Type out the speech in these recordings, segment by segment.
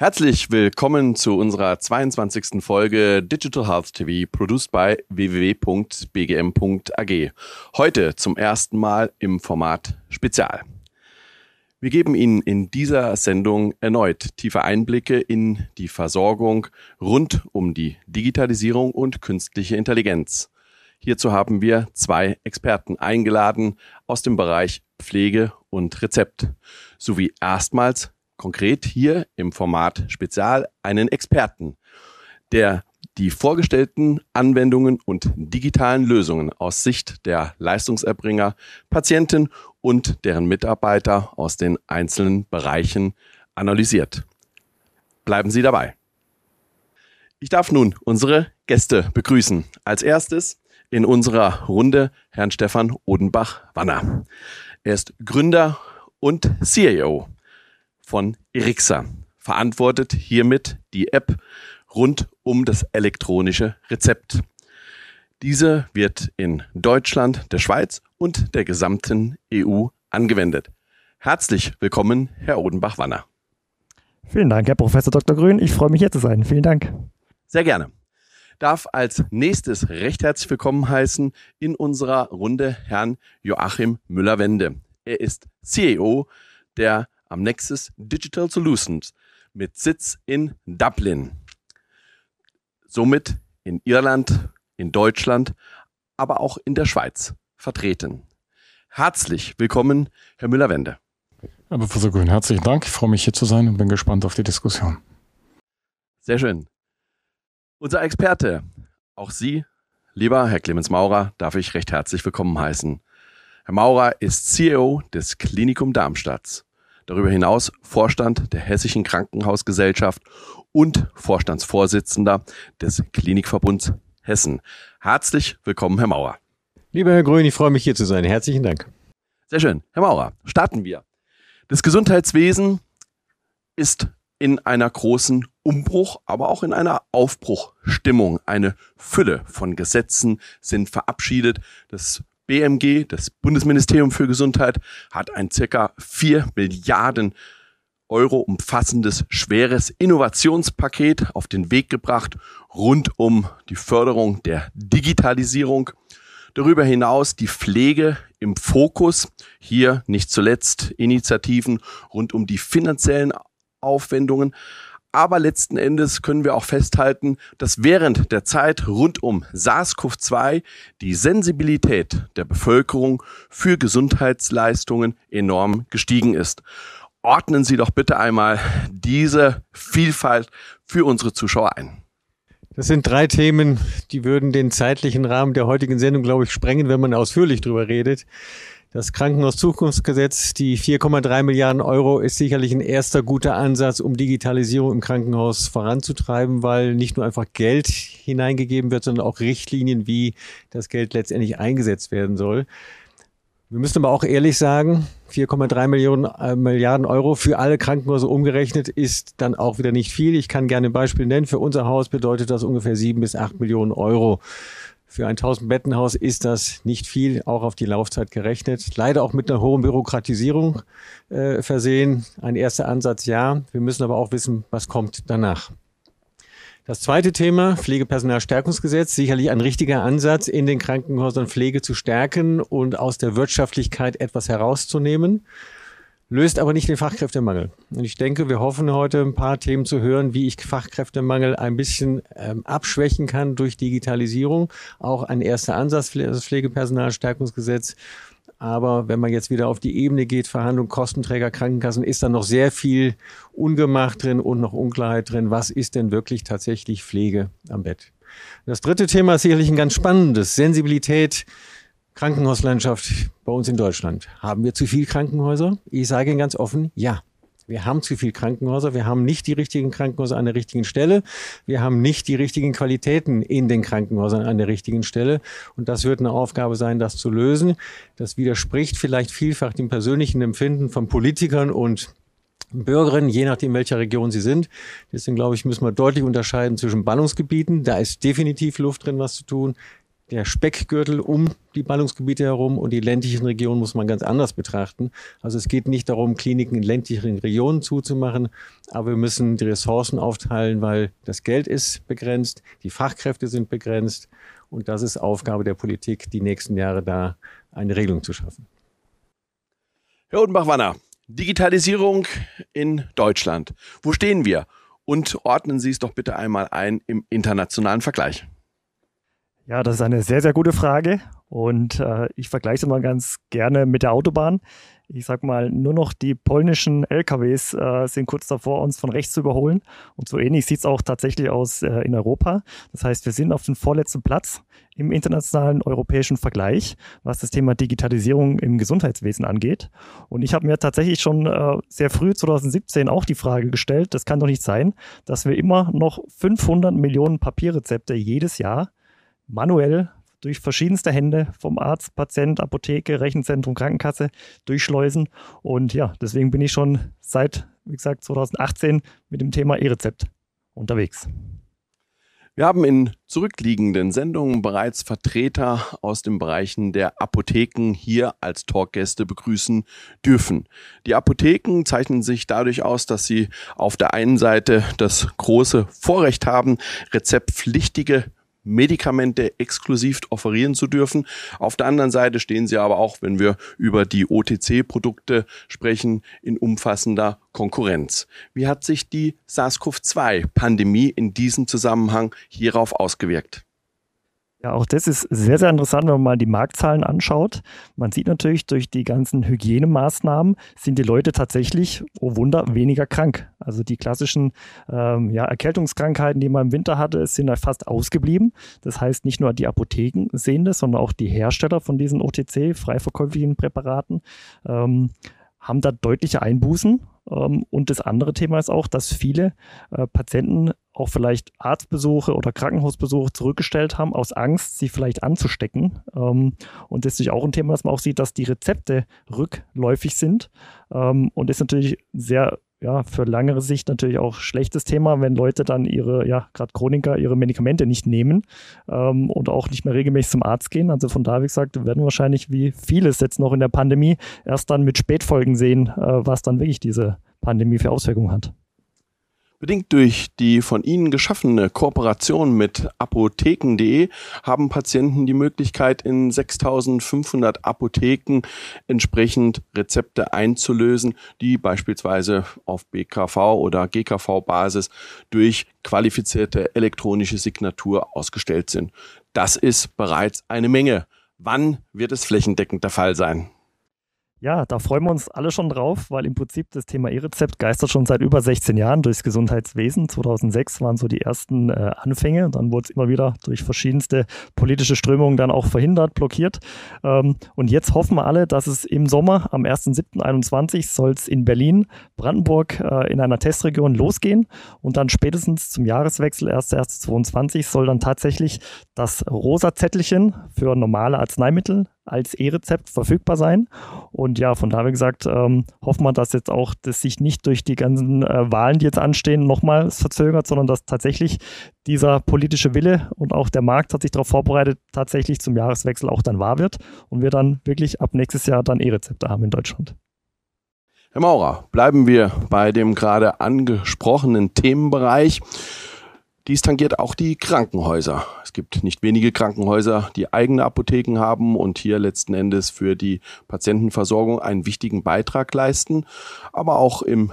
Herzlich willkommen zu unserer 22. Folge Digital Health TV, produced by www.bgm.ag. Heute zum ersten Mal im Format Spezial. Wir geben Ihnen in dieser Sendung erneut tiefe Einblicke in die Versorgung rund um die Digitalisierung und künstliche Intelligenz. Hierzu haben wir zwei Experten eingeladen aus dem Bereich Pflege und Rezept sowie erstmals konkret hier im Format Spezial einen Experten, der die vorgestellten Anwendungen und digitalen Lösungen aus Sicht der Leistungserbringer, Patienten und deren Mitarbeiter aus den einzelnen Bereichen analysiert. Bleiben Sie dabei. Ich darf nun unsere Gäste begrüßen. Als erstes in unserer Runde Herrn Stefan Odenbach-Wanner. Er ist Gründer und CEO von Erixa, verantwortet hiermit die App rund um das elektronische Rezept. Diese wird in Deutschland, der Schweiz und der gesamten EU angewendet. Herzlich willkommen, Herr Odenbach-Wanner. Vielen Dank, Herr Professor Dr. Grün. Ich freue mich hier zu sein. Vielen Dank. Sehr gerne. Darf als nächstes recht herzlich willkommen heißen in unserer Runde Herrn Joachim Müller-Wende. Er ist CEO der am Nexus Digital Solutions mit Sitz in Dublin. Somit in Irland, in Deutschland, aber auch in der Schweiz vertreten. Herzlich willkommen, Herr Müller-Wende. Herr Professor Grün, herzlichen Dank. Ich freue mich hier zu sein und bin gespannt auf die Diskussion. Sehr schön. Unser Experte, auch Sie, lieber Herr Clemens Maurer, darf ich recht herzlich willkommen heißen. Herr Maurer ist CEO des Klinikum Darmstadt. Darüber hinaus Vorstand der Hessischen Krankenhausgesellschaft und Vorstandsvorsitzender des Klinikverbunds Hessen. Herzlich willkommen, Herr Maurer. Lieber Herr Grün, ich freue mich hier zu sein. Herzlichen Dank. Sehr schön. Herr Maurer, starten wir. Das Gesundheitswesen ist in einer großen Umbruch, aber auch in einer Aufbruchstimmung. Eine Fülle von Gesetzen sind verabschiedet. Das BMG, das Bundesministerium für Gesundheit, hat ein circa 4 Milliarden Euro umfassendes schweres Innovationspaket auf den Weg gebracht rund um die Förderung der Digitalisierung. Darüber hinaus die Pflege im Fokus. Hier nicht zuletzt Initiativen rund um die finanziellen Aufwendungen, aber letzten Endes können wir auch festhalten, dass während der Zeit rund um SARS-CoV-2 die Sensibilität der Bevölkerung für Gesundheitsleistungen enorm gestiegen ist. Ordnen Sie doch bitte einmal diese Vielfalt für unsere Zuschauer ein. Das sind drei Themen, die würden den zeitlichen Rahmen der heutigen Sendung, glaube ich, sprengen, wenn man ausführlich drüber redet. Das Krankenhauszukunftsgesetz, die 4,3 Milliarden Euro, ist sicherlich ein erster guter Ansatz, um Digitalisierung im Krankenhaus voranzutreiben, weil nicht nur einfach Geld hineingegeben wird, sondern auch Richtlinien, wie das Geld letztendlich eingesetzt werden soll. Wir müssen aber auch ehrlich sagen, 4,3 Millionen äh, Milliarden Euro für alle Krankenhäuser umgerechnet ist dann auch wieder nicht viel. Ich kann gerne ein Beispiel nennen. Für unser Haus bedeutet das ungefähr sieben bis acht Millionen Euro. Für ein 1000-Bettenhaus ist das nicht viel, auch auf die Laufzeit gerechnet. Leider auch mit einer hohen Bürokratisierung äh, versehen. Ein erster Ansatz ja. Wir müssen aber auch wissen, was kommt danach. Das zweite Thema, Pflegepersonalstärkungsgesetz, sicherlich ein richtiger Ansatz, in den Krankenhäusern Pflege zu stärken und aus der Wirtschaftlichkeit etwas herauszunehmen löst aber nicht den Fachkräftemangel. Und ich denke, wir hoffen heute ein paar Themen zu hören, wie ich Fachkräftemangel ein bisschen ähm, abschwächen kann durch Digitalisierung. Auch ein erster Ansatz, das Pflegepersonalstärkungsgesetz. Aber wenn man jetzt wieder auf die Ebene geht, Verhandlung Kostenträger, Krankenkassen, ist da noch sehr viel ungemacht drin und noch Unklarheit drin. Was ist denn wirklich tatsächlich Pflege am Bett? Das dritte Thema ist sicherlich ein ganz spannendes. Sensibilität Krankenhauslandschaft bei uns in Deutschland. Haben wir zu viel Krankenhäuser? Ich sage Ihnen ganz offen, ja. Wir haben zu viel Krankenhäuser. Wir haben nicht die richtigen Krankenhäuser an der richtigen Stelle. Wir haben nicht die richtigen Qualitäten in den Krankenhäusern an der richtigen Stelle. Und das wird eine Aufgabe sein, das zu lösen. Das widerspricht vielleicht vielfach dem persönlichen Empfinden von Politikern und Bürgerinnen, je nachdem, welcher Region sie sind. Deswegen glaube ich, müssen wir deutlich unterscheiden zwischen Ballungsgebieten. Da ist definitiv Luft drin, was zu tun der Speckgürtel um die Ballungsgebiete herum und die ländlichen Regionen muss man ganz anders betrachten. Also es geht nicht darum, Kliniken in ländlichen Regionen zuzumachen, aber wir müssen die Ressourcen aufteilen, weil das Geld ist begrenzt, die Fachkräfte sind begrenzt und das ist Aufgabe der Politik, die nächsten Jahre da eine Regelung zu schaffen. Herr Odenbach-Wanner, Digitalisierung in Deutschland. Wo stehen wir? Und ordnen Sie es doch bitte einmal ein im internationalen Vergleich. Ja, das ist eine sehr, sehr gute Frage. Und äh, ich vergleiche es mal ganz gerne mit der Autobahn. Ich sag mal, nur noch die polnischen LKWs äh, sind kurz davor, uns von rechts zu überholen. Und so ähnlich sieht es auch tatsächlich aus äh, in Europa. Das heißt, wir sind auf dem vorletzten Platz im internationalen europäischen Vergleich, was das Thema Digitalisierung im Gesundheitswesen angeht. Und ich habe mir tatsächlich schon äh, sehr früh 2017 auch die Frage gestellt, das kann doch nicht sein, dass wir immer noch 500 Millionen Papierrezepte jedes Jahr manuell durch verschiedenste Hände vom Arzt, Patient, Apotheke, Rechenzentrum, Krankenkasse durchschleusen. Und ja, deswegen bin ich schon seit, wie gesagt, 2018 mit dem Thema E-Rezept unterwegs. Wir haben in zurückliegenden Sendungen bereits Vertreter aus den Bereichen der Apotheken hier als Talkgäste begrüßen dürfen. Die Apotheken zeichnen sich dadurch aus, dass sie auf der einen Seite das große Vorrecht haben, rezeptpflichtige Medikamente exklusiv offerieren zu dürfen. Auf der anderen Seite stehen sie aber auch, wenn wir über die OTC-Produkte sprechen, in umfassender Konkurrenz. Wie hat sich die SARS-CoV-2-Pandemie in diesem Zusammenhang hierauf ausgewirkt? Ja, auch das ist sehr, sehr interessant, wenn man mal die Marktzahlen anschaut. Man sieht natürlich, durch die ganzen Hygienemaßnahmen sind die Leute tatsächlich, oh Wunder, weniger krank. Also die klassischen ähm, ja, Erkältungskrankheiten, die man im Winter hatte, sind fast ausgeblieben. Das heißt, nicht nur die Apotheken sehen das, sondern auch die Hersteller von diesen OTC, frei verkäuflichen Präparaten, ähm, haben da deutliche Einbußen. Ähm, und das andere Thema ist auch, dass viele äh, Patienten auch vielleicht Arztbesuche oder Krankenhausbesuche zurückgestellt haben, aus Angst, sie vielleicht anzustecken. Ähm, und das ist auch ein Thema, dass man auch sieht, dass die Rezepte rückläufig sind. Ähm, und das ist natürlich sehr ja, für langere Sicht natürlich auch schlechtes Thema, wenn Leute dann ihre, ja, gerade Chroniker, ihre Medikamente nicht nehmen ähm, und auch nicht mehr regelmäßig zum Arzt gehen. Also von daher, wie gesagt, werden wir wahrscheinlich wie vieles jetzt noch in der Pandemie erst dann mit Spätfolgen sehen, äh, was dann wirklich diese Pandemie für Auswirkungen hat. Bedingt durch die von Ihnen geschaffene Kooperation mit apotheken.de haben Patienten die Möglichkeit, in 6500 Apotheken entsprechend Rezepte einzulösen, die beispielsweise auf BKV oder GKV-Basis durch qualifizierte elektronische Signatur ausgestellt sind. Das ist bereits eine Menge. Wann wird es flächendeckend der Fall sein? Ja, da freuen wir uns alle schon drauf, weil im Prinzip das Thema E-Rezept geistert schon seit über 16 Jahren durchs Gesundheitswesen. 2006 waren so die ersten äh, Anfänge. Dann wurde es immer wieder durch verschiedenste politische Strömungen dann auch verhindert, blockiert. Ähm, und jetzt hoffen wir alle, dass es im Sommer am 1.7.21 soll es in Berlin, Brandenburg äh, in einer Testregion losgehen. Und dann spätestens zum Jahreswechsel 1.1.22 soll dann tatsächlich das rosa Zettelchen für normale Arzneimittel als E-Rezept verfügbar sein. Und ja, von daher gesagt, ähm, hoffen wir, dass jetzt auch das sich nicht durch die ganzen äh, Wahlen, die jetzt anstehen, nochmals verzögert, sondern dass tatsächlich dieser politische Wille und auch der Markt hat sich darauf vorbereitet, tatsächlich zum Jahreswechsel auch dann wahr wird und wir dann wirklich ab nächstes Jahr dann E-Rezepte haben in Deutschland. Herr Maurer, bleiben wir bei dem gerade angesprochenen Themenbereich. Dies tangiert auch die Krankenhäuser. Es gibt nicht wenige Krankenhäuser, die eigene Apotheken haben und hier letzten Endes für die Patientenversorgung einen wichtigen Beitrag leisten, aber auch im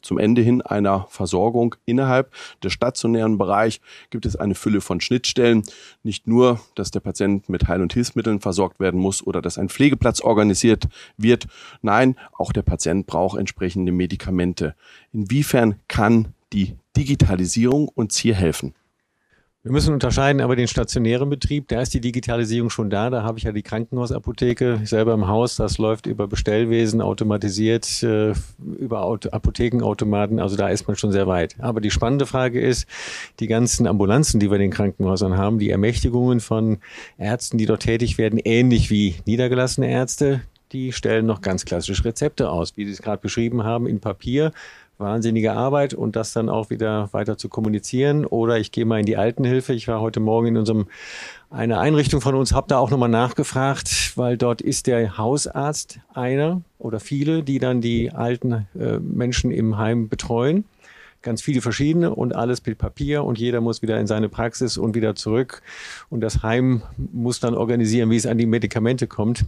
zum Ende hin einer Versorgung innerhalb des stationären Bereichs gibt es eine Fülle von Schnittstellen. Nicht nur, dass der Patient mit Heil- und Hilfsmitteln versorgt werden muss oder dass ein Pflegeplatz organisiert wird. Nein, auch der Patient braucht entsprechende Medikamente. Inwiefern kann die Digitalisierung uns hier helfen? Wir müssen unterscheiden aber den stationären Betrieb, da ist die Digitalisierung schon da. Da habe ich ja die Krankenhausapotheke selber im Haus. Das läuft über Bestellwesen, automatisiert, äh, über Apothekenautomaten. Also da ist man schon sehr weit. Aber die spannende Frage ist, die ganzen Ambulanzen, die wir in den Krankenhäusern haben, die Ermächtigungen von Ärzten, die dort tätig werden, ähnlich wie niedergelassene Ärzte, die stellen noch ganz klassisch Rezepte aus, wie Sie es gerade beschrieben haben, in Papier wahnsinnige Arbeit und das dann auch wieder weiter zu kommunizieren. Oder ich gehe mal in die Altenhilfe. Ich war heute Morgen in unserem eine Einrichtung von uns, habe da auch nochmal nachgefragt, weil dort ist der Hausarzt einer oder viele, die dann die alten äh, Menschen im Heim betreuen. Ganz viele verschiedene und alles mit Papier und jeder muss wieder in seine Praxis und wieder zurück. Und das Heim muss dann organisieren, wie es an die Medikamente kommt.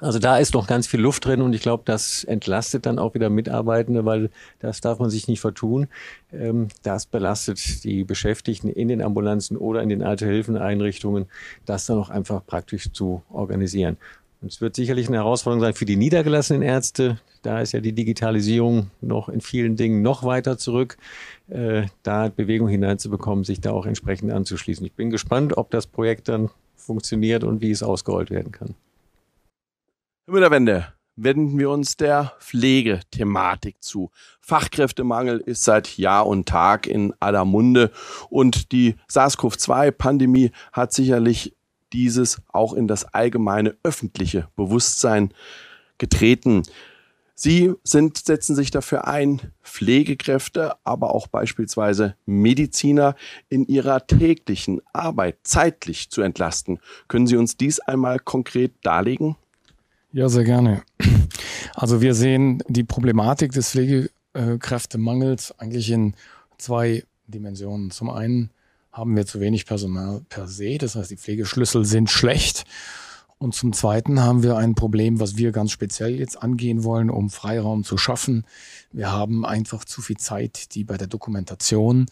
Also da ist noch ganz viel Luft drin und ich glaube, das entlastet dann auch wieder Mitarbeitende, weil das darf man sich nicht vertun. Ähm, das belastet die Beschäftigten in den Ambulanzen oder in den Alte-Hilfen-Einrichtungen, das dann auch einfach praktisch zu organisieren. Und es wird sicherlich eine Herausforderung sein für die niedergelassenen Ärzte. Da ist ja die Digitalisierung noch in vielen Dingen noch weiter zurück, äh, da Bewegung hineinzubekommen, sich da auch entsprechend anzuschließen. Ich bin gespannt, ob das Projekt dann funktioniert und wie es ausgerollt werden kann. Über der Wende wenden wir uns der Pflegethematik zu. Fachkräftemangel ist seit Jahr und Tag in aller Munde und die SARS-CoV-2-Pandemie hat sicherlich dieses auch in das allgemeine öffentliche Bewusstsein getreten. Sie sind, setzen sich dafür ein, Pflegekräfte, aber auch beispielsweise Mediziner in ihrer täglichen Arbeit zeitlich zu entlasten. Können Sie uns dies einmal konkret darlegen? Ja, sehr gerne. Also wir sehen die Problematik des Pflegekräftemangels eigentlich in zwei Dimensionen. Zum einen haben wir zu wenig Personal per se, das heißt die Pflegeschlüssel sind schlecht. Und zum Zweiten haben wir ein Problem, was wir ganz speziell jetzt angehen wollen, um Freiraum zu schaffen. Wir haben einfach zu viel Zeit, die bei der Dokumentation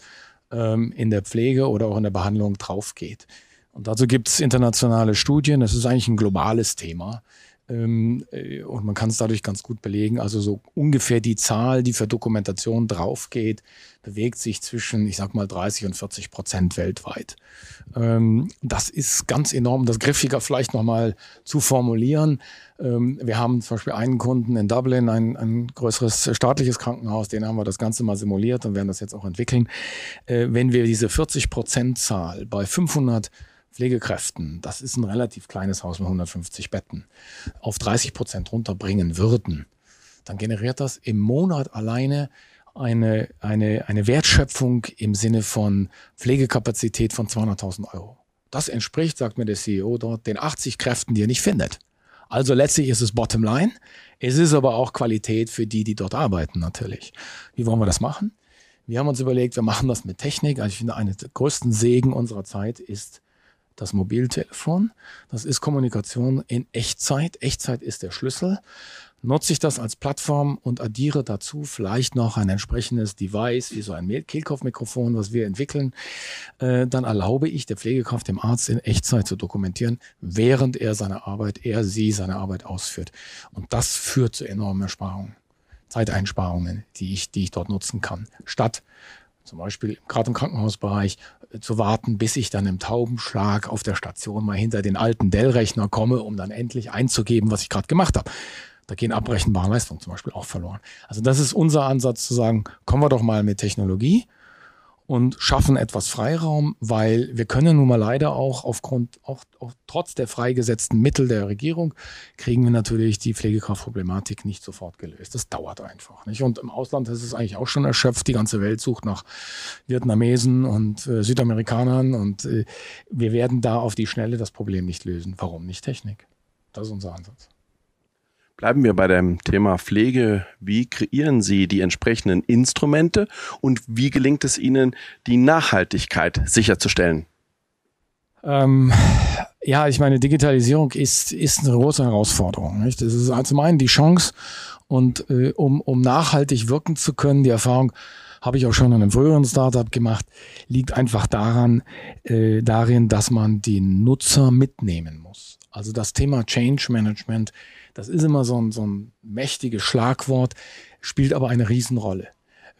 ähm, in der Pflege oder auch in der Behandlung draufgeht. Und dazu gibt es internationale Studien. Das ist eigentlich ein globales Thema. Ähm, äh, und man kann es dadurch ganz gut belegen. Also so ungefähr die Zahl, die für Dokumentation draufgeht, bewegt sich zwischen, ich sag mal, 30 und 40 Prozent weltweit. Ähm, das ist ganz enorm. Das griffiger vielleicht nochmal zu formulieren. Ähm, wir haben zum Beispiel einen Kunden in Dublin, ein, ein größeres staatliches Krankenhaus, den haben wir das Ganze mal simuliert und werden das jetzt auch entwickeln. Äh, wenn wir diese 40 Prozent Zahl bei 500 Pflegekräften, das ist ein relativ kleines Haus mit 150 Betten, auf 30 Prozent runterbringen würden, dann generiert das im Monat alleine eine, eine, eine Wertschöpfung im Sinne von Pflegekapazität von 200.000 Euro. Das entspricht, sagt mir der CEO dort, den 80 Kräften, die er nicht findet. Also letztlich ist es Bottomline. Es ist aber auch Qualität für die, die dort arbeiten natürlich. Wie wollen wir das machen? Wir haben uns überlegt, wir machen das mit Technik. Also ich finde, eine der größten Segen unserer Zeit ist das Mobiltelefon. Das ist Kommunikation in Echtzeit. Echtzeit ist der Schlüssel. Nutze ich das als Plattform und addiere dazu vielleicht noch ein entsprechendes Device, wie so ein Kehlkopfmikrofon, was wir entwickeln, äh, dann erlaube ich der Pflegekraft, dem Arzt in Echtzeit zu dokumentieren, während er seine Arbeit, er, sie seine Arbeit ausführt. Und das führt zu enormen Ersparungen. Zeiteinsparungen, die ich, die ich dort nutzen kann. Statt zum Beispiel gerade im Krankenhausbereich äh, zu warten, bis ich dann im Taubenschlag auf der Station mal hinter den alten Dell-Rechner komme, um dann endlich einzugeben, was ich gerade gemacht habe. Da gehen abrechenbare Leistungen zum Beispiel auch verloren. Also das ist unser Ansatz zu sagen, kommen wir doch mal mit Technologie und schaffen etwas Freiraum, weil wir können nun mal leider auch aufgrund, auch, auch trotz der freigesetzten Mittel der Regierung, kriegen wir natürlich die Pflegekraftproblematik nicht sofort gelöst. Das dauert einfach. Nicht? Und im Ausland ist es eigentlich auch schon erschöpft. Die ganze Welt sucht nach Vietnamesen und äh, Südamerikanern und äh, wir werden da auf die Schnelle das Problem nicht lösen. Warum nicht Technik? Das ist unser Ansatz. Bleiben wir bei dem Thema Pflege. Wie kreieren Sie die entsprechenden Instrumente und wie gelingt es Ihnen, die Nachhaltigkeit sicherzustellen? Ähm, ja, ich meine, Digitalisierung ist, ist eine große Herausforderung. Nicht? Das ist zum einen die Chance und äh, um, um nachhaltig wirken zu können, die Erfahrung habe ich auch schon in einem früheren Startup gemacht, liegt einfach daran, äh, darin, dass man den Nutzer mitnehmen muss. Also das Thema Change Management das ist immer so ein, so ein mächtiges Schlagwort, spielt aber eine Riesenrolle.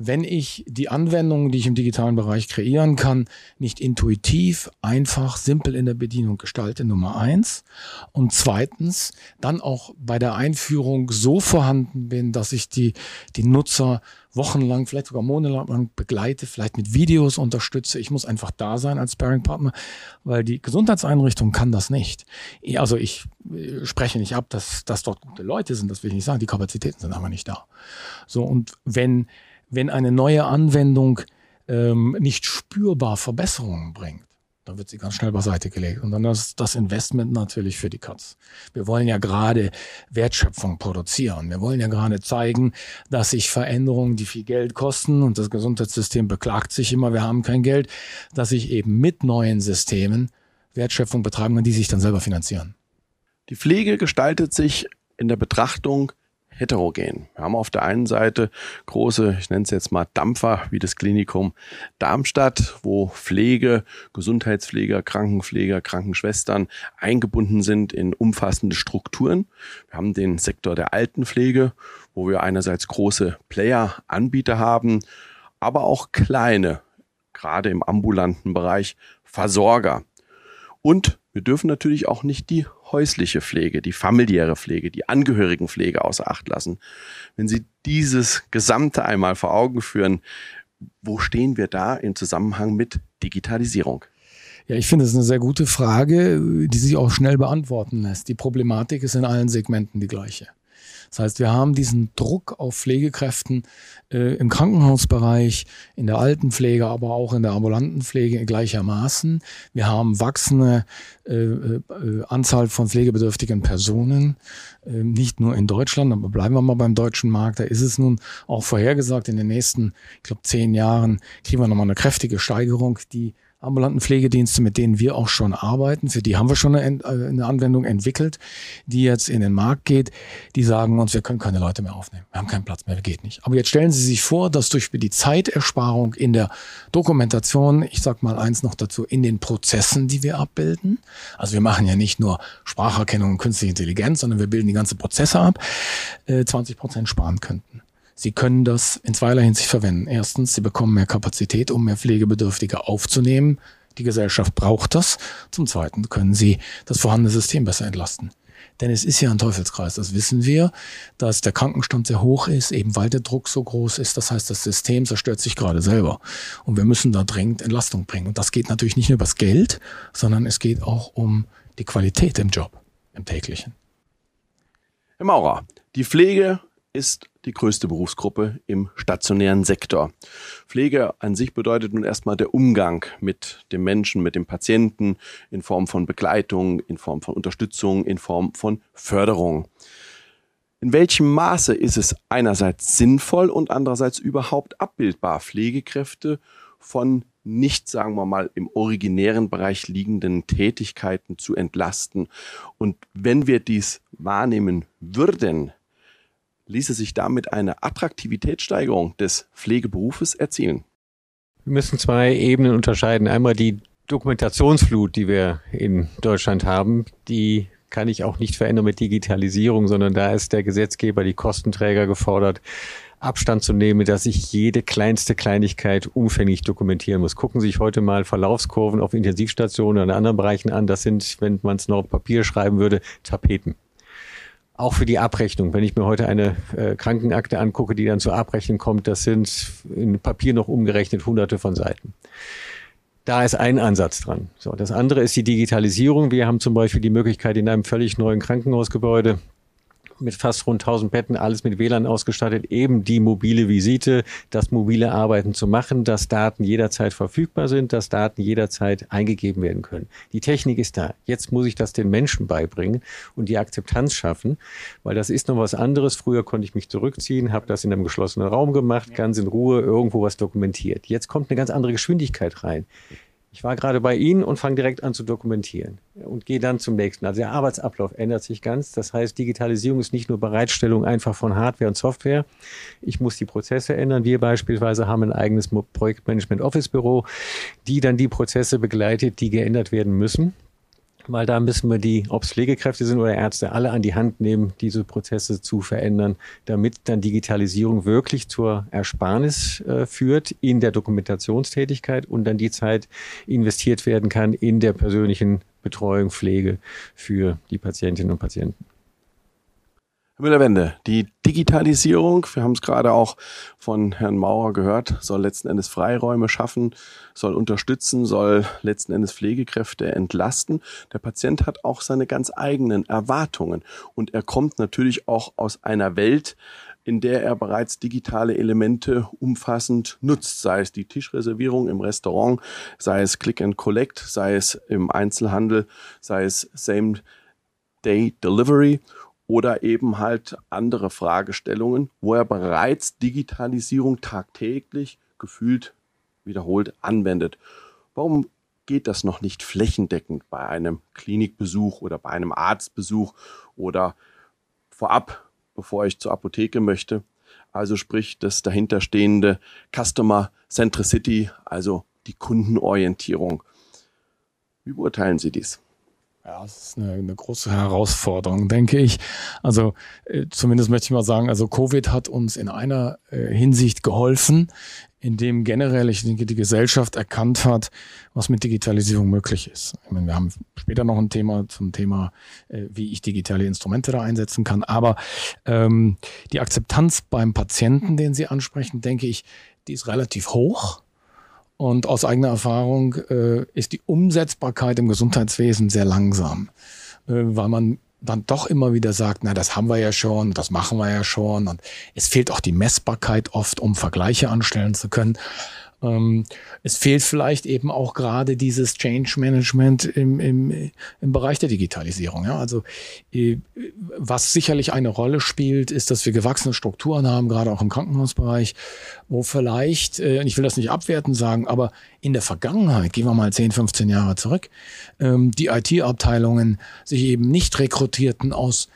Wenn ich die Anwendungen, die ich im digitalen Bereich kreieren kann, nicht intuitiv, einfach, simpel in der Bedienung gestalte, Nummer eins. Und zweitens, dann auch bei der Einführung so vorhanden bin, dass ich die, die Nutzer wochenlang, vielleicht sogar monatelang begleite, vielleicht mit Videos unterstütze. Ich muss einfach da sein als Sparing-Partner, weil die Gesundheitseinrichtung kann das nicht. Also ich äh, spreche nicht ab, dass, dass dort gute Leute sind, das will ich nicht sagen. Die Kapazitäten sind aber nicht da. So, und wenn wenn eine neue Anwendung ähm, nicht spürbar Verbesserungen bringt, dann wird sie ganz schnell beiseite gelegt. Und dann ist das Investment natürlich für die Katz. Wir wollen ja gerade Wertschöpfung produzieren. Wir wollen ja gerade zeigen, dass sich Veränderungen, die viel Geld kosten, und das Gesundheitssystem beklagt sich immer, wir haben kein Geld, dass sich eben mit neuen Systemen Wertschöpfung betreiben kann, die sich dann selber finanzieren. Die Pflege gestaltet sich in der Betrachtung heterogen. Wir haben auf der einen Seite große, ich nenne es jetzt mal Dampfer, wie das Klinikum Darmstadt, wo Pflege, Gesundheitspfleger, Krankenpfleger, Krankenschwestern eingebunden sind in umfassende Strukturen. Wir haben den Sektor der Altenpflege, wo wir einerseits große Player, Anbieter haben, aber auch kleine, gerade im ambulanten Bereich, Versorger. Und wir dürfen natürlich auch nicht die häusliche Pflege, die familiäre Pflege, die Angehörigenpflege außer Acht lassen. Wenn Sie dieses Gesamte einmal vor Augen führen, wo stehen wir da im Zusammenhang mit Digitalisierung? Ja, ich finde es eine sehr gute Frage, die sich auch schnell beantworten lässt. Die Problematik ist in allen Segmenten die gleiche. Das heißt, wir haben diesen Druck auf Pflegekräften äh, im Krankenhausbereich, in der Altenpflege, aber auch in der ambulanten Pflege gleichermaßen. Wir haben wachsende äh, äh, Anzahl von pflegebedürftigen Personen, äh, nicht nur in Deutschland, aber bleiben wir mal beim deutschen Markt. Da ist es nun auch vorhergesagt, in den nächsten, ich glaube, zehn Jahren kriegen wir nochmal eine kräftige Steigerung, die ambulanten Pflegedienste, mit denen wir auch schon arbeiten, für die haben wir schon eine, äh, eine, Anwendung entwickelt, die jetzt in den Markt geht, die sagen uns, wir können keine Leute mehr aufnehmen. Wir haben keinen Platz mehr, geht nicht. Aber jetzt stellen Sie sich vor, dass durch die Zeitersparung in der Dokumentation, ich sag mal eins noch dazu, in den Prozessen, die wir abbilden, also wir machen ja nicht nur Spracherkennung und künstliche Intelligenz, sondern wir bilden die ganze Prozesse ab, 20 äh, Prozent sparen könnten. Sie können das in zweierlei Hinsicht verwenden. Erstens, Sie bekommen mehr Kapazität, um mehr Pflegebedürftige aufzunehmen. Die Gesellschaft braucht das. Zum Zweiten können Sie das vorhandene System besser entlasten. Denn es ist ja ein Teufelskreis, das wissen wir, dass der Krankenstand sehr hoch ist, eben weil der Druck so groß ist. Das heißt, das System zerstört sich gerade selber. Und wir müssen da dringend Entlastung bringen. Und das geht natürlich nicht nur über das Geld, sondern es geht auch um die Qualität im Job, im täglichen. Herr Maurer, die Pflege ist die größte Berufsgruppe im stationären Sektor. Pflege an sich bedeutet nun erstmal der Umgang mit dem Menschen, mit dem Patienten in Form von Begleitung, in Form von Unterstützung, in Form von Förderung. In welchem Maße ist es einerseits sinnvoll und andererseits überhaupt abbildbar, Pflegekräfte von nicht, sagen wir mal, im originären Bereich liegenden Tätigkeiten zu entlasten? Und wenn wir dies wahrnehmen würden, ließe sich damit eine Attraktivitätssteigerung des Pflegeberufes erzielen? Wir müssen zwei Ebenen unterscheiden. Einmal die Dokumentationsflut, die wir in Deutschland haben, die kann ich auch nicht verändern mit Digitalisierung, sondern da ist der Gesetzgeber, die Kostenträger gefordert, Abstand zu nehmen, dass ich jede kleinste Kleinigkeit umfänglich dokumentieren muss. Gucken Sie sich heute mal Verlaufskurven auf Intensivstationen oder in anderen Bereichen an. Das sind, wenn man es noch auf Papier schreiben würde, Tapeten auch für die Abrechnung. Wenn ich mir heute eine äh, Krankenakte angucke, die dann zur Abrechnung kommt, das sind in Papier noch umgerechnet hunderte von Seiten. Da ist ein Ansatz dran. So, das andere ist die Digitalisierung. Wir haben zum Beispiel die Möglichkeit, in einem völlig neuen Krankenhausgebäude mit fast rund 1000 Betten, alles mit WLAN ausgestattet, eben die mobile Visite, das mobile Arbeiten zu machen, dass Daten jederzeit verfügbar sind, dass Daten jederzeit eingegeben werden können. Die Technik ist da. Jetzt muss ich das den Menschen beibringen und die Akzeptanz schaffen, weil das ist noch was anderes. Früher konnte ich mich zurückziehen, habe das in einem geschlossenen Raum gemacht, ganz in Ruhe irgendwo was dokumentiert. Jetzt kommt eine ganz andere Geschwindigkeit rein. Ich war gerade bei Ihnen und fange direkt an zu dokumentieren und gehe dann zum nächsten. Also der Arbeitsablauf ändert sich ganz. Das heißt, Digitalisierung ist nicht nur Bereitstellung einfach von Hardware und Software. Ich muss die Prozesse ändern. Wir beispielsweise haben ein eigenes Projektmanagement Office Büro, die dann die Prozesse begleitet, die geändert werden müssen weil da müssen wir die, ob es Pflegekräfte sind oder Ärzte, alle an die Hand nehmen, diese Prozesse zu verändern, damit dann Digitalisierung wirklich zur Ersparnis äh, führt in der Dokumentationstätigkeit und dann die Zeit investiert werden kann in der persönlichen Betreuung, Pflege für die Patientinnen und Patienten. Herr Müller-Wende, die Digitalisierung, wir haben es gerade auch von Herrn Maurer gehört, soll letzten Endes Freiräume schaffen, soll unterstützen, soll letzten Endes Pflegekräfte entlasten. Der Patient hat auch seine ganz eigenen Erwartungen. Und er kommt natürlich auch aus einer Welt, in der er bereits digitale Elemente umfassend nutzt, sei es die Tischreservierung im Restaurant, sei es Click and Collect, sei es im Einzelhandel, sei es Same Day Delivery oder eben halt andere Fragestellungen, wo er bereits Digitalisierung tagtäglich gefühlt wiederholt anwendet. Warum geht das noch nicht flächendeckend bei einem Klinikbesuch oder bei einem Arztbesuch oder vorab, bevor ich zur Apotheke möchte? Also sprich das dahinterstehende Customer Centricity, also die Kundenorientierung. Wie beurteilen Sie dies? Ja, das ist eine, eine große Herausforderung, denke ich. Also äh, zumindest möchte ich mal sagen, also Covid hat uns in einer äh, Hinsicht geholfen, indem generell ich denke, die Gesellschaft erkannt hat, was mit Digitalisierung möglich ist. Ich meine, wir haben später noch ein Thema zum Thema, äh, wie ich digitale Instrumente da einsetzen kann. Aber ähm, die Akzeptanz beim Patienten, den Sie ansprechen, denke ich, die ist relativ hoch. Und aus eigener Erfahrung äh, ist die Umsetzbarkeit im Gesundheitswesen sehr langsam, äh, weil man dann doch immer wieder sagt, na, das haben wir ja schon, das machen wir ja schon. Und es fehlt auch die Messbarkeit oft, um Vergleiche anstellen zu können. Ähm, es fehlt vielleicht eben auch gerade dieses Change Management im, im, im Bereich der Digitalisierung. Ja? Also äh, was sicherlich eine Rolle spielt, ist, dass wir gewachsene Strukturen haben, gerade auch im Krankenhausbereich, wo vielleicht, äh, ich will das nicht abwerten sagen, aber in der Vergangenheit, gehen wir mal 10, 15 Jahre zurück, ähm, die IT-Abteilungen sich eben nicht rekrutierten aus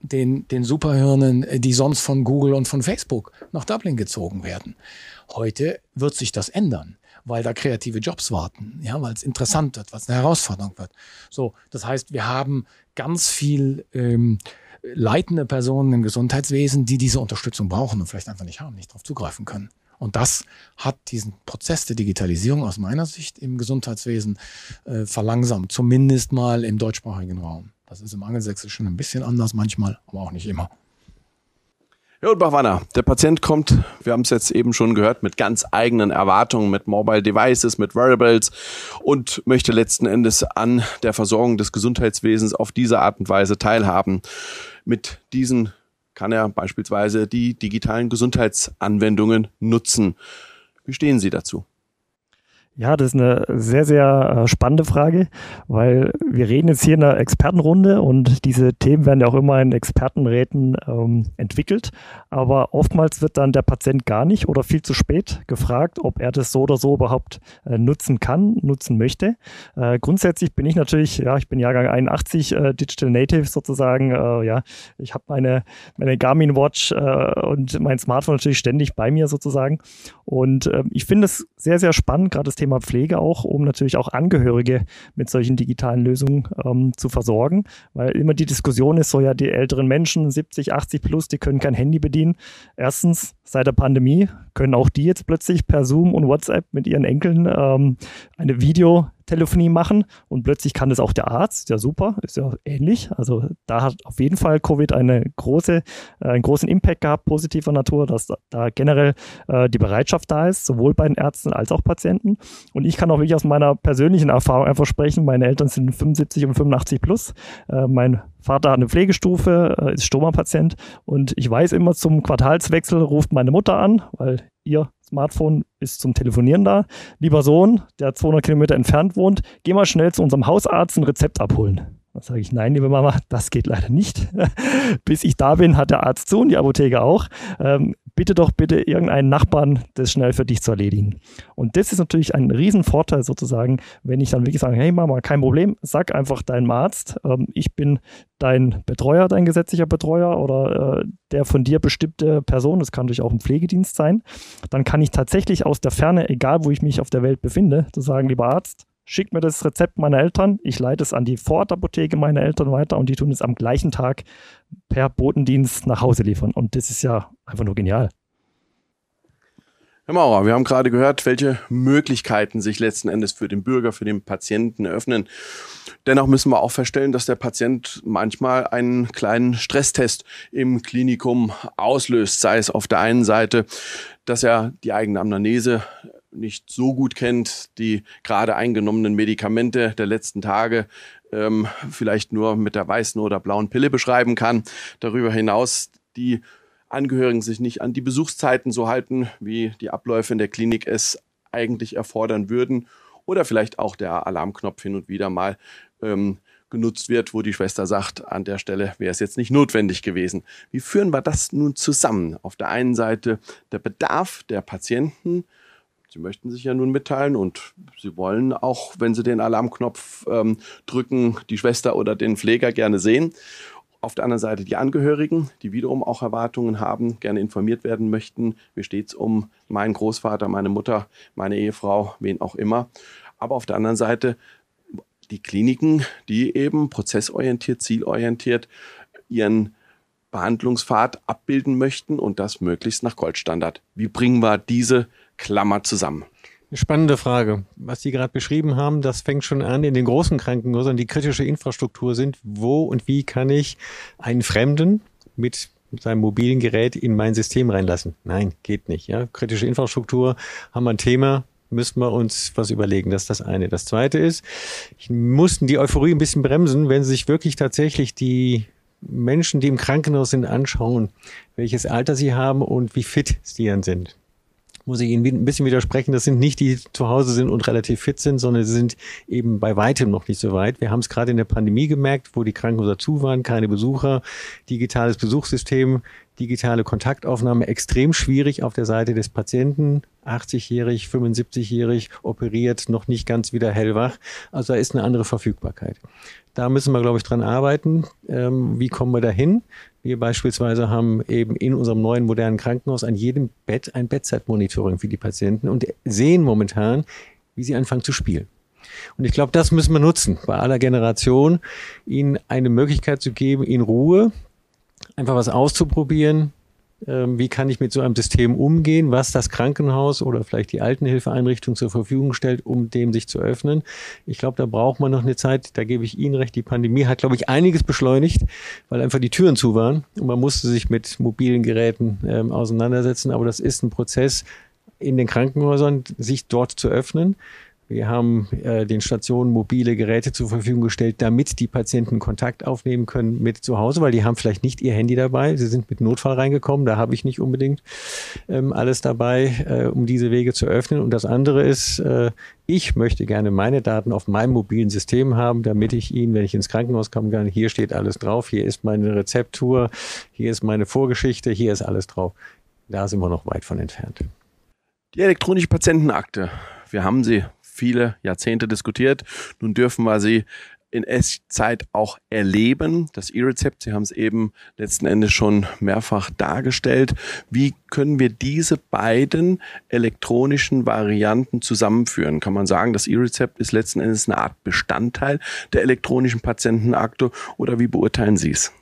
den, den Superhirnen, die sonst von Google und von Facebook nach Dublin gezogen werden. Heute wird sich das ändern, weil da kreative Jobs warten, ja, weil es interessant wird, was eine Herausforderung wird. So, das heißt, wir haben ganz viel ähm, leitende Personen im Gesundheitswesen, die diese Unterstützung brauchen und vielleicht einfach nicht haben, nicht darauf zugreifen können. Und das hat diesen Prozess der Digitalisierung aus meiner Sicht im Gesundheitswesen äh, verlangsamt, zumindest mal im deutschsprachigen Raum. Das ist im Angelsächsischen ein bisschen anders manchmal, aber auch nicht immer. Ja, und Bachwanner, der Patient kommt, wir haben es jetzt eben schon gehört, mit ganz eigenen Erwartungen, mit Mobile Devices, mit Wearables und möchte letzten Endes an der Versorgung des Gesundheitswesens auf diese Art und Weise teilhaben. Mit diesen kann er beispielsweise die digitalen Gesundheitsanwendungen nutzen. Wie stehen Sie dazu? Ja, das ist eine sehr, sehr äh, spannende Frage, weil wir reden jetzt hier in einer Expertenrunde und diese Themen werden ja auch immer in Expertenräten ähm, entwickelt. Aber oftmals wird dann der Patient gar nicht oder viel zu spät gefragt, ob er das so oder so überhaupt äh, nutzen kann, nutzen möchte. Äh, grundsätzlich bin ich natürlich, ja, ich bin Jahrgang 81, äh, Digital Native sozusagen. Äh, ja, ich habe meine, meine Garmin Watch äh, und mein Smartphone natürlich ständig bei mir sozusagen. Und ähm, ich finde es sehr, sehr spannend, gerade das Thema Thema Pflege auch, um natürlich auch Angehörige mit solchen digitalen Lösungen ähm, zu versorgen, weil immer die Diskussion ist so, ja, die älteren Menschen, 70, 80 plus, die können kein Handy bedienen. Erstens, seit der Pandemie können auch die jetzt plötzlich per Zoom und WhatsApp mit ihren Enkeln ähm, eine Video Telefonie machen und plötzlich kann das auch der Arzt. Ja, super, ist ja ähnlich. Also da hat auf jeden Fall Covid eine große, äh, einen großen Impact gehabt, positiver Natur, dass da, da generell äh, die Bereitschaft da ist, sowohl bei den Ärzten als auch Patienten. Und ich kann auch wirklich aus meiner persönlichen Erfahrung einfach sprechen. Meine Eltern sind 75 und 85 plus. Äh, mein Vater hat eine Pflegestufe, äh, ist Stoma-Patient und ich weiß immer zum Quartalswechsel ruft meine Mutter an, weil ihr Smartphone ist zum Telefonieren da. Lieber Sohn, der 200 Kilometer entfernt wohnt, geh mal schnell zu unserem Hausarzt ein Rezept abholen. Dann sage ich, nein, liebe Mama, das geht leider nicht. Bis ich da bin, hat der Arzt zu und die Apotheke auch. Ähm, bitte doch bitte irgendeinen Nachbarn, das schnell für dich zu erledigen. Und das ist natürlich ein Riesenvorteil sozusagen, wenn ich dann wirklich sage, hey Mama, kein Problem, sag einfach deinem Arzt, ähm, ich bin dein Betreuer, dein gesetzlicher Betreuer oder äh, der von dir bestimmte Person, das kann natürlich auch ein Pflegedienst sein, dann kann ich tatsächlich aus der Ferne, egal wo ich mich auf der Welt befinde, zu sagen, lieber Arzt, schick mir das Rezept meiner Eltern, ich leite es an die Vorortapotheke meiner Eltern weiter und die tun es am gleichen Tag per Botendienst nach Hause liefern. Und das ist ja einfach nur genial. Herr Maurer, wir haben gerade gehört, welche Möglichkeiten sich letzten Endes für den Bürger, für den Patienten eröffnen. Dennoch müssen wir auch feststellen, dass der Patient manchmal einen kleinen Stresstest im Klinikum auslöst, sei es auf der einen Seite, dass er die eigene Amnese nicht so gut kennt, die gerade eingenommenen Medikamente der letzten Tage ähm, vielleicht nur mit der weißen oder blauen Pille beschreiben kann. Darüber hinaus die Angehörigen sich nicht an die Besuchszeiten so halten, wie die Abläufe in der Klinik es eigentlich erfordern würden. Oder vielleicht auch der Alarmknopf hin und wieder mal ähm, genutzt wird, wo die Schwester sagt, an der Stelle wäre es jetzt nicht notwendig gewesen. Wie führen wir das nun zusammen? Auf der einen Seite der Bedarf der Patienten. Sie möchten sich ja nun mitteilen und Sie wollen auch, wenn Sie den Alarmknopf ähm, drücken, die Schwester oder den Pfleger gerne sehen. Auf der anderen Seite die Angehörigen, die wiederum auch Erwartungen haben, gerne informiert werden möchten. Wie steht es um meinen Großvater, meine Mutter, meine Ehefrau, wen auch immer. Aber auf der anderen Seite die Kliniken, die eben prozessorientiert, zielorientiert ihren Behandlungspfad abbilden möchten und das möglichst nach Goldstandard. Wie bringen wir diese Klammer zusammen? Eine spannende Frage. Was Sie gerade beschrieben haben, das fängt schon an in den großen Krankenhäusern, die kritische Infrastruktur sind. Wo und wie kann ich einen Fremden mit seinem mobilen Gerät in mein System reinlassen? Nein, geht nicht. Ja? Kritische Infrastruktur haben wir ein Thema, müssen wir uns was überlegen. Das ist das eine. Das zweite ist, ich mussten die Euphorie ein bisschen bremsen, wenn Sie sich wirklich tatsächlich die Menschen, die im Krankenhaus sind, anschauen, welches Alter sie haben und wie fit sie dann sind muss ich Ihnen ein bisschen widersprechen. Das sind nicht die, die zu Hause sind und relativ fit sind, sondern sie sind eben bei weitem noch nicht so weit. Wir haben es gerade in der Pandemie gemerkt, wo die Krankenhäuser zu waren, keine Besucher, digitales Besuchssystem, digitale Kontaktaufnahme extrem schwierig auf der Seite des Patienten. 80-jährig, 75-jährig, operiert, noch nicht ganz wieder hellwach. Also da ist eine andere Verfügbarkeit. Da müssen wir, glaube ich, dran arbeiten. Ähm, wie kommen wir dahin? Wir beispielsweise haben eben in unserem neuen modernen Krankenhaus an jedem Bett ein Bedside-Monitoring für die Patienten und sehen momentan, wie sie anfangen zu spielen. Und ich glaube, das müssen wir nutzen, bei aller Generation, ihnen eine Möglichkeit zu geben, in Ruhe einfach was auszuprobieren, wie kann ich mit so einem System umgehen, was das Krankenhaus oder vielleicht die Altenhilfeeinrichtung zur Verfügung stellt, um dem sich zu öffnen. Ich glaube, da braucht man noch eine Zeit, da gebe ich Ihnen recht, die Pandemie hat, glaube ich, einiges beschleunigt, weil einfach die Türen zu waren und man musste sich mit mobilen Geräten ähm, auseinandersetzen. Aber das ist ein Prozess in den Krankenhäusern, sich dort zu öffnen. Wir haben äh, den Stationen mobile Geräte zur Verfügung gestellt, damit die Patienten Kontakt aufnehmen können mit zu Hause, weil die haben vielleicht nicht ihr Handy dabei. Sie sind mit Notfall reingekommen, da habe ich nicht unbedingt ähm, alles dabei, äh, um diese Wege zu öffnen. Und das andere ist, äh, ich möchte gerne meine Daten auf meinem mobilen System haben, damit ich Ihnen, wenn ich ins Krankenhaus kommen kann, hier steht alles drauf, hier ist meine Rezeptur, hier ist meine Vorgeschichte, hier ist alles drauf. Da sind wir noch weit von entfernt. Die elektronische Patientenakte. Wir haben sie viele Jahrzehnte diskutiert. Nun dürfen wir sie in Echtzeit auch erleben. Das E-Rezept, Sie haben es eben letzten Endes schon mehrfach dargestellt. Wie können wir diese beiden elektronischen Varianten zusammenführen? Kann man sagen, das E-Rezept ist letzten Endes eine Art Bestandteil der elektronischen Patientenakte oder wie beurteilen Sie es?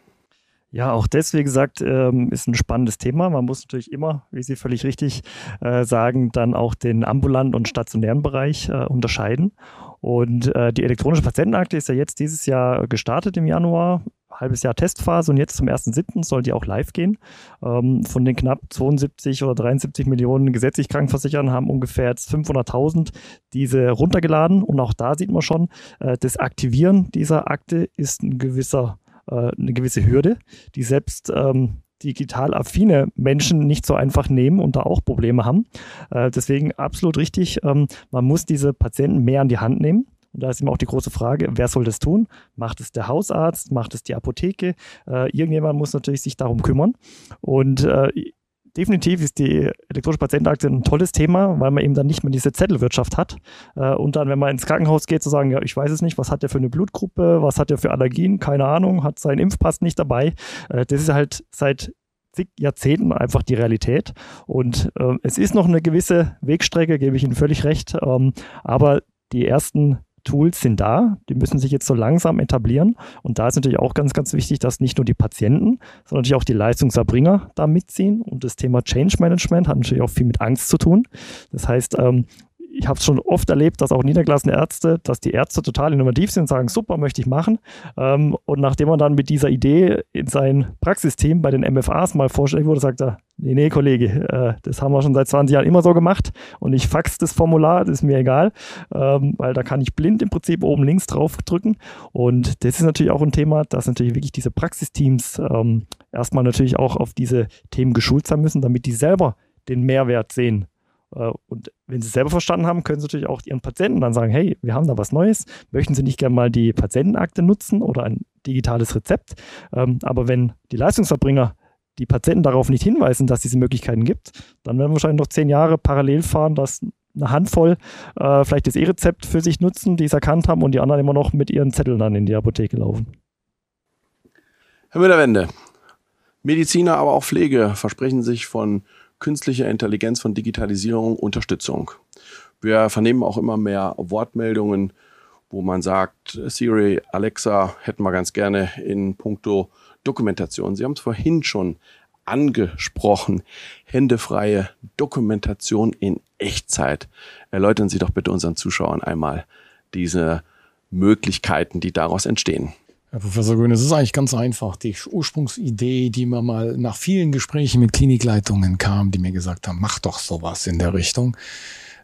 Ja, auch das, wie gesagt, ähm, ist ein spannendes Thema. Man muss natürlich immer, wie Sie völlig richtig äh, sagen, dann auch den ambulanten und stationären Bereich äh, unterscheiden. Und äh, die elektronische Patientenakte ist ja jetzt dieses Jahr gestartet im Januar, halbes Jahr Testphase und jetzt zum 1.7. soll die auch live gehen. Ähm, von den knapp 72 oder 73 Millionen gesetzlich Krankenversichern haben ungefähr jetzt 500.000 diese runtergeladen und auch da sieht man schon, das Aktivieren dieser Akte ist ein gewisser äh, eine gewisse Hürde, die selbst ähm, digital affine Menschen nicht so einfach nehmen und da auch Probleme haben. Äh, deswegen absolut richtig, ähm, man muss diese Patienten mehr an die Hand nehmen. Und da ist immer auch die große Frage, wer soll das tun? Macht es der Hausarzt? Macht es die Apotheke? Äh, irgendjemand muss natürlich sich darum kümmern. Und äh, definitiv ist die elektronische Patientenakte ein tolles Thema, weil man eben dann nicht mehr diese Zettelwirtschaft hat. Äh, und dann, wenn man ins Krankenhaus geht, zu sagen, ja, ich weiß es nicht, was hat der für eine Blutgruppe, was hat der für Allergien, keine Ahnung, hat seinen Impfpass nicht dabei. Äh, das ist halt seit zig Jahrzehnten einfach die Realität. Und äh, es ist noch eine gewisse Wegstrecke, gebe ich Ihnen völlig recht. Ähm, aber die ersten Tools sind da, die müssen sich jetzt so langsam etablieren. Und da ist natürlich auch ganz, ganz wichtig, dass nicht nur die Patienten, sondern natürlich auch die Leistungserbringer da mitziehen. Und das Thema Change Management hat natürlich auch viel mit Angst zu tun. Das heißt, ähm, ich habe es schon oft erlebt, dass auch niedergelassene Ärzte, dass die Ärzte total innovativ sind und sagen, super, möchte ich machen. Ähm, und nachdem man dann mit dieser Idee in sein Praxisteam bei den MFAs mal vorstellig wurde, sagt er, nee, nee, Kollege, äh, das haben wir schon seit 20 Jahren immer so gemacht und ich fax das Formular, das ist mir egal, ähm, weil da kann ich blind im Prinzip oben links drauf drücken. Und das ist natürlich auch ein Thema, dass natürlich wirklich diese Praxisteams ähm, erstmal natürlich auch auf diese Themen geschult sein müssen, damit die selber den Mehrwert sehen und wenn Sie es selber verstanden haben, können Sie natürlich auch Ihren Patienten dann sagen, hey, wir haben da was Neues, möchten Sie nicht gerne mal die Patientenakte nutzen oder ein digitales Rezept? Ähm, aber wenn die Leistungserbringer die Patienten darauf nicht hinweisen, dass es diese Möglichkeiten gibt, dann werden wir wahrscheinlich noch zehn Jahre parallel fahren, dass eine Handvoll äh, vielleicht das E-Rezept für sich nutzen, die es erkannt haben und die anderen immer noch mit ihren Zetteln dann in die Apotheke laufen. Herr Müller-Wende, Mediziner, aber auch Pflege versprechen sich von künstlicher Intelligenz, von Digitalisierung Unterstützung. Wir vernehmen auch immer mehr Wortmeldungen, wo man sagt, Siri, Alexa hätten wir ganz gerne in puncto Dokumentation. Sie haben es vorhin schon angesprochen. Händefreie Dokumentation in Echtzeit. Erläutern Sie doch bitte unseren Zuschauern einmal diese Möglichkeiten, die daraus entstehen. Herr Professor Grün, es ist eigentlich ganz einfach. Die Ursprungsidee, die mir mal nach vielen Gesprächen mit Klinikleitungen kam, die mir gesagt haben, mach doch sowas in der Richtung,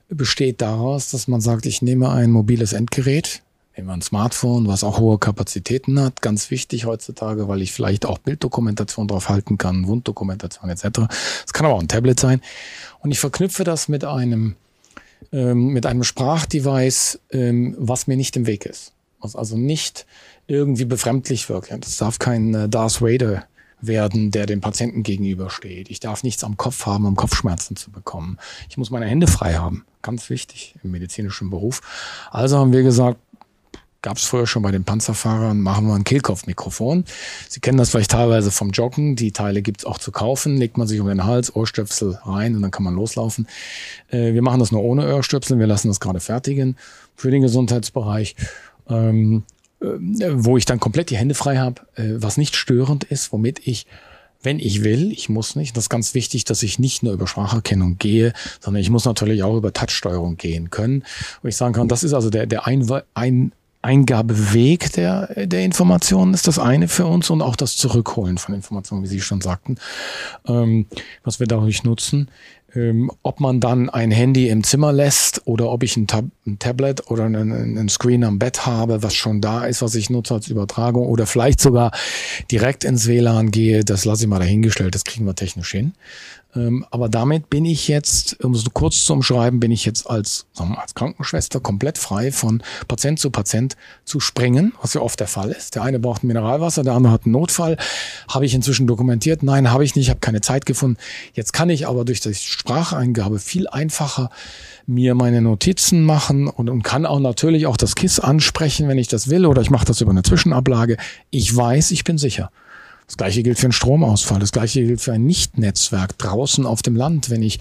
besteht daraus, dass man sagt, ich nehme ein mobiles Endgerät, nehme ein Smartphone, was auch hohe Kapazitäten hat, ganz wichtig heutzutage, weil ich vielleicht auch Bilddokumentation drauf halten kann, Wunddokumentation etc. Es kann aber auch ein Tablet sein. Und ich verknüpfe das mit einem, ähm, mit einem Sprachdevice, ähm, was mir nicht im Weg ist. Was also nicht irgendwie befremdlich wirkt. Das darf kein äh, Darth Vader werden, der dem Patienten gegenübersteht. Ich darf nichts am Kopf haben, um Kopfschmerzen zu bekommen. Ich muss meine Hände frei haben. Ganz wichtig im medizinischen Beruf. Also haben wir gesagt, gab es früher schon bei den Panzerfahrern, machen wir ein Kehlkopfmikrofon. Sie kennen das vielleicht teilweise vom Joggen. Die Teile gibt's auch zu kaufen. Legt man sich um den Hals, Ohrstöpsel rein und dann kann man loslaufen. Äh, wir machen das nur ohne Ohrstöpsel. Wir lassen das gerade fertigen für den Gesundheitsbereich. Ähm, äh, wo ich dann komplett die Hände frei habe, äh, was nicht störend ist, womit ich wenn ich will, ich muss nicht. Das ist ganz wichtig, dass ich nicht nur über Spracherkennung gehe, sondern ich muss natürlich auch über Touchsteuerung gehen können. Wo ich sagen kann, das ist also der, der Einwe ein Eingabeweg der, der Informationen ist das eine für uns und auch das Zurückholen von Informationen, wie Sie schon sagten, ähm, was wir dadurch nutzen ähm, ob man dann ein Handy im Zimmer lässt oder ob ich ein, Tab ein Tablet oder einen, einen, Screen am Bett habe, was schon da ist, was ich nutze als Übertragung oder vielleicht sogar direkt ins WLAN gehe, das lasse ich mal dahingestellt, das kriegen wir technisch hin. Ähm, aber damit bin ich jetzt, um es kurz zu umschreiben, bin ich jetzt als, wir, als Krankenschwester komplett frei von Patient zu Patient zu springen, was ja oft der Fall ist. Der eine braucht ein Mineralwasser, der andere hat einen Notfall. Habe ich inzwischen dokumentiert? Nein, habe ich nicht, habe keine Zeit gefunden. Jetzt kann ich aber durch die Spracheingabe viel einfacher mir meine Notizen machen und, und kann auch natürlich auch das KISS ansprechen, wenn ich das will, oder ich mache das über eine Zwischenablage. Ich weiß, ich bin sicher. Das gleiche gilt für einen Stromausfall. Das gleiche gilt für ein Nicht-Netzwerk draußen auf dem Land, wenn ich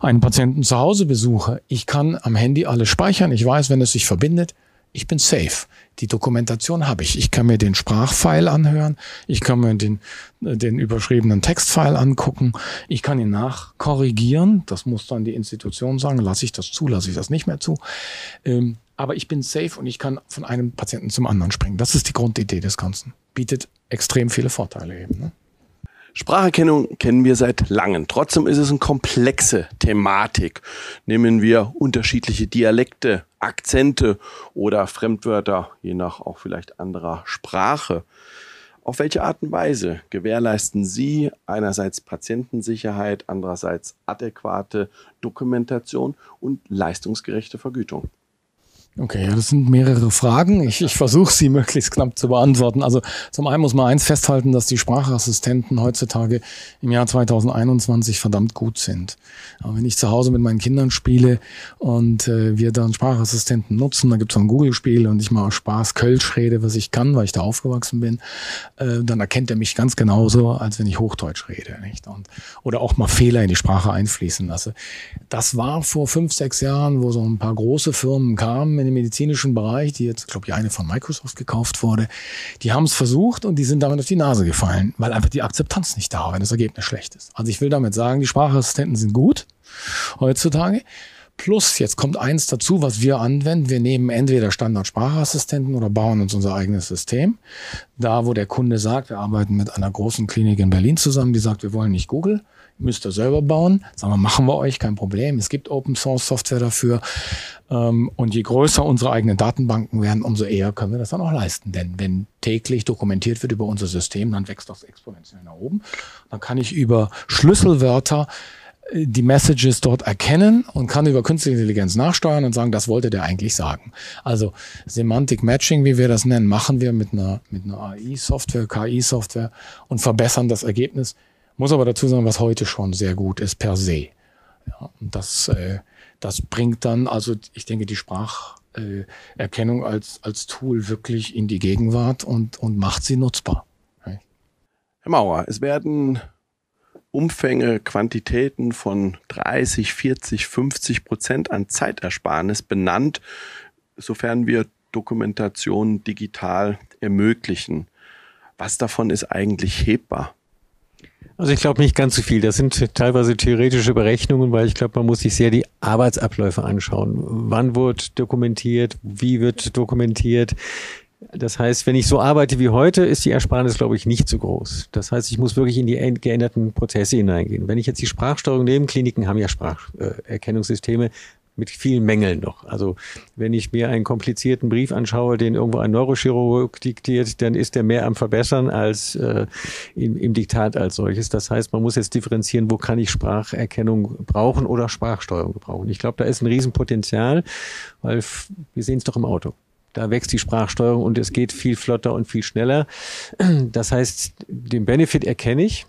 einen Patienten zu Hause besuche. Ich kann am Handy alles speichern. Ich weiß, wenn es sich verbindet, ich bin safe. Die Dokumentation habe ich. Ich kann mir den Sprachfile anhören. Ich kann mir den, den überschriebenen Textfile angucken. Ich kann ihn nachkorrigieren. Das muss dann die Institution sagen. Lasse ich das zu, lasse ich das nicht mehr zu. Ähm, aber ich bin safe und ich kann von einem Patienten zum anderen springen. Das ist die Grundidee des Ganzen. Bietet extrem viele Vorteile eben. Ne? Spracherkennung kennen wir seit langem. Trotzdem ist es eine komplexe Thematik. Nehmen wir unterschiedliche Dialekte, Akzente oder Fremdwörter, je nach auch vielleicht anderer Sprache. Auf welche Art und Weise gewährleisten Sie einerseits Patientensicherheit, andererseits adäquate Dokumentation und leistungsgerechte Vergütung? Okay, ja, das sind mehrere Fragen. Ich, ich versuche sie möglichst knapp zu beantworten. Also zum einen muss man eins festhalten, dass die Sprachassistenten heutzutage im Jahr 2021 verdammt gut sind. Aber wenn ich zu Hause mit meinen Kindern spiele und äh, wir dann Sprachassistenten nutzen, da gibt es ein Google-Spiel und ich mal aus Spaß Kölsch rede, was ich kann, weil ich da aufgewachsen bin, äh, dann erkennt er mich ganz genauso, als wenn ich Hochdeutsch rede. Nicht? Und, oder auch mal Fehler in die Sprache einfließen lasse. Das war vor fünf, sechs Jahren, wo so ein paar große Firmen kamen den medizinischen Bereich, die jetzt, glaube ich, eine von Microsoft gekauft wurde, die haben es versucht und die sind damit auf die Nase gefallen, weil einfach die Akzeptanz nicht da war, wenn das Ergebnis schlecht ist. Also ich will damit sagen, die Sprachassistenten sind gut heutzutage. Plus, jetzt kommt eins dazu, was wir anwenden. Wir nehmen entweder Standardsprachassistenten oder bauen uns unser eigenes System. Da, wo der Kunde sagt, wir arbeiten mit einer großen Klinik in Berlin zusammen, die sagt, wir wollen nicht Google, müsst ihr selber bauen. Sagen wir, machen wir euch, kein Problem. Es gibt Open Source Software dafür. Ähm, und je größer unsere eigenen Datenbanken werden, umso eher können wir das dann auch leisten. Denn wenn täglich dokumentiert wird über unser System, dann wächst das exponentiell nach oben. Dann kann ich über Schlüsselwörter äh, die Messages dort erkennen und kann über künstliche Intelligenz nachsteuern und sagen, das wollte der eigentlich sagen. Also Semantic Matching, wie wir das nennen, machen wir mit einer, mit einer AI-Software, KI-Software und verbessern das Ergebnis. Muss aber dazu sagen, was heute schon sehr gut ist per se. Ja, und das, äh, das bringt dann, also ich denke, die Spracherkennung äh, als, als Tool wirklich in die Gegenwart und, und macht sie nutzbar. Herr Mauer, es werden Umfänge, Quantitäten von 30, 40, 50 Prozent an Zeitersparnis benannt, sofern wir Dokumentation digital ermöglichen. Was davon ist eigentlich hebbar? Also ich glaube nicht ganz so viel. Das sind teilweise theoretische Berechnungen, weil ich glaube, man muss sich sehr die Arbeitsabläufe anschauen. Wann wird dokumentiert? Wie wird dokumentiert? Das heißt, wenn ich so arbeite wie heute, ist die Ersparnis, glaube ich, nicht so groß. Das heißt, ich muss wirklich in die geänderten Prozesse hineingehen. Wenn ich jetzt die Sprachsteuerung nehme, Kliniken haben ja Spracherkennungssysteme, mit vielen Mängeln noch. Also wenn ich mir einen komplizierten Brief anschaue, den irgendwo ein Neurochirurg diktiert, dann ist der mehr am Verbessern als äh, im, im Diktat als solches. Das heißt, man muss jetzt differenzieren, wo kann ich Spracherkennung brauchen oder Sprachsteuerung brauchen. Ich glaube, da ist ein Riesenpotenzial, weil wir sehen es doch im Auto. Da wächst die Sprachsteuerung und es geht viel flotter und viel schneller. Das heißt, den Benefit erkenne ich,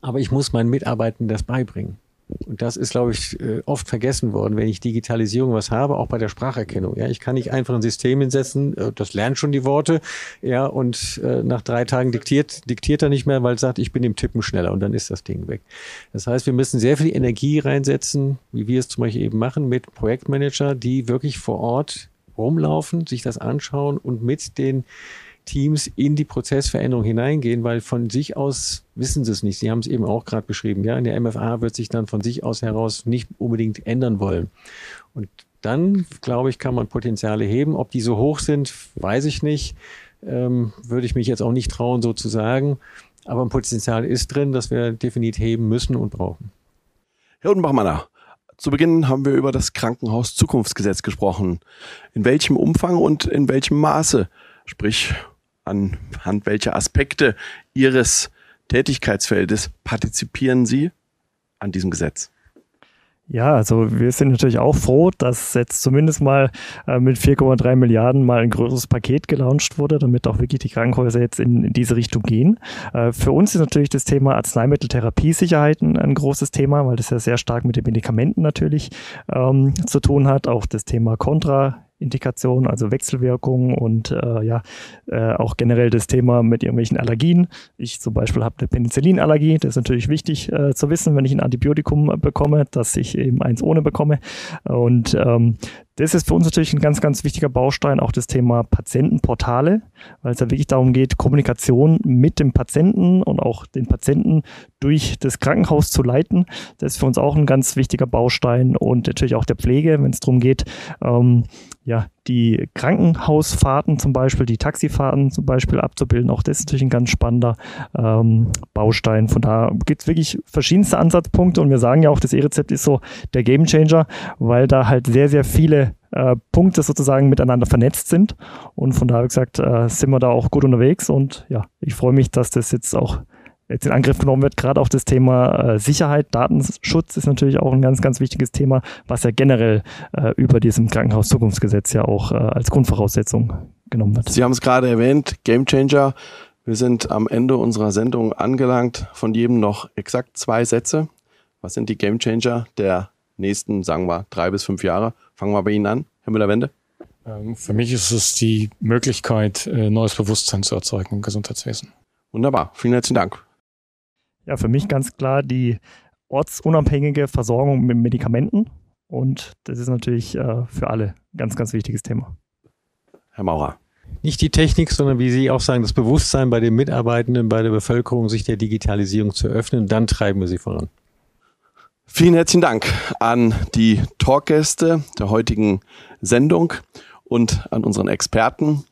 aber ich muss meinen Mitarbeitern das beibringen. Und das ist, glaube ich, äh, oft vergessen worden, wenn ich Digitalisierung was habe, auch bei der Spracherkennung. Ja, ich kann nicht einfach ein System hinsetzen, äh, das lernt schon die Worte, ja, und äh, nach drei Tagen diktiert, diktiert er nicht mehr, weil es sagt, ich bin im Tippen schneller und dann ist das Ding weg. Das heißt, wir müssen sehr viel Energie reinsetzen, wie wir es zum Beispiel eben machen, mit Projektmanager, die wirklich vor Ort rumlaufen, sich das anschauen und mit den Teams in die Prozessveränderung hineingehen, weil von sich aus wissen sie es nicht. Sie haben es eben auch gerade beschrieben. Ja, in der MFA wird sich dann von sich aus heraus nicht unbedingt ändern wollen. Und dann, glaube ich, kann man Potenziale heben. Ob die so hoch sind, weiß ich nicht. Ähm, würde ich mich jetzt auch nicht trauen, so zu sagen. Aber ein Potenzial ist drin, das wir definitiv heben müssen und brauchen. Herr Odenbachmanner, zu Beginn haben wir über das Krankenhaus Zukunftsgesetz gesprochen. In welchem Umfang und in welchem Maße, sprich anhand welcher Aspekte Ihres Tätigkeitsfeldes partizipieren Sie an diesem Gesetz? Ja, also wir sind natürlich auch froh, dass jetzt zumindest mal äh, mit 4,3 Milliarden mal ein größeres Paket gelauncht wurde, damit auch wirklich die Krankenhäuser jetzt in, in diese Richtung gehen. Äh, für uns ist natürlich das Thema Arzneimitteltherapiesicherheit ein, ein, großes Thema, weil das ja sehr stark mit den Medikamenten natürlich ähm, zu tun hat. Auch das Thema Kontra Indikationen, also Wechselwirkungen und äh, ja, äh, auch generell das Thema mit irgendwelchen Allergien. Ich zum Beispiel habe eine Penicillinallergie. Das ist natürlich wichtig äh, zu wissen, wenn ich ein Antibiotikum bekomme, dass ich eben eins ohne bekomme. Und ähm, das ist für uns natürlich ein ganz, ganz wichtiger Baustein, auch das Thema Patientenportale, weil es ja wirklich darum geht, Kommunikation mit dem Patienten und auch den Patienten durch das Krankenhaus zu leiten. Das ist für uns auch ein ganz wichtiger Baustein und natürlich auch der Pflege, wenn es darum geht, ähm, ja, die Krankenhausfahrten zum Beispiel, die Taxifahrten zum Beispiel abzubilden. Auch das ist natürlich ein ganz spannender ähm, Baustein. Von da gibt es wirklich verschiedenste Ansatzpunkte und wir sagen ja auch, das E-Rezept ist so der Gamechanger, weil da halt sehr, sehr viele äh, Punkte sozusagen miteinander vernetzt sind. Und von daher gesagt, äh, sind wir da auch gut unterwegs und ja, ich freue mich, dass das jetzt auch jetzt in Angriff genommen wird. Gerade auch das Thema äh, Sicherheit, Datenschutz ist natürlich auch ein ganz, ganz wichtiges Thema, was ja generell äh, über diesem Krankenhauszukunftsgesetz ja auch äh, als Grundvoraussetzung genommen wird. Sie haben es gerade erwähnt, Gamechanger. Wir sind am Ende unserer Sendung angelangt. Von jedem noch exakt zwei Sätze. Was sind die Gamechanger der nächsten, sagen wir, drei bis fünf Jahre? Fangen wir bei Ihnen an, Herr Müller-Wende. Ähm, für mich ist es die Möglichkeit, äh, neues Bewusstsein zu erzeugen im Gesundheitswesen. Wunderbar. Vielen herzlichen Dank. Ja, für mich ganz klar die ortsunabhängige Versorgung mit Medikamenten. Und das ist natürlich äh, für alle ein ganz, ganz wichtiges Thema. Herr Maurer. Nicht die Technik, sondern wie Sie auch sagen, das Bewusstsein bei den Mitarbeitenden, bei der Bevölkerung, sich der Digitalisierung zu öffnen, dann treiben wir sie voran. Vielen herzlichen Dank an die Talkgäste der heutigen Sendung und an unseren Experten.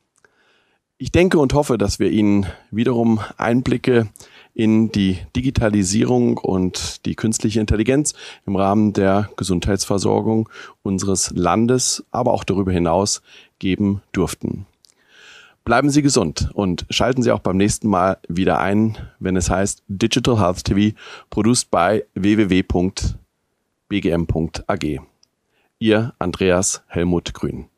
Ich denke und hoffe, dass wir Ihnen wiederum Einblicke in die Digitalisierung und die künstliche Intelligenz im Rahmen der Gesundheitsversorgung unseres Landes, aber auch darüber hinaus geben durften. Bleiben Sie gesund und schalten Sie auch beim nächsten Mal wieder ein, wenn es heißt Digital Health TV, produced by www.bgm.ag. Ihr Andreas Helmut Grün.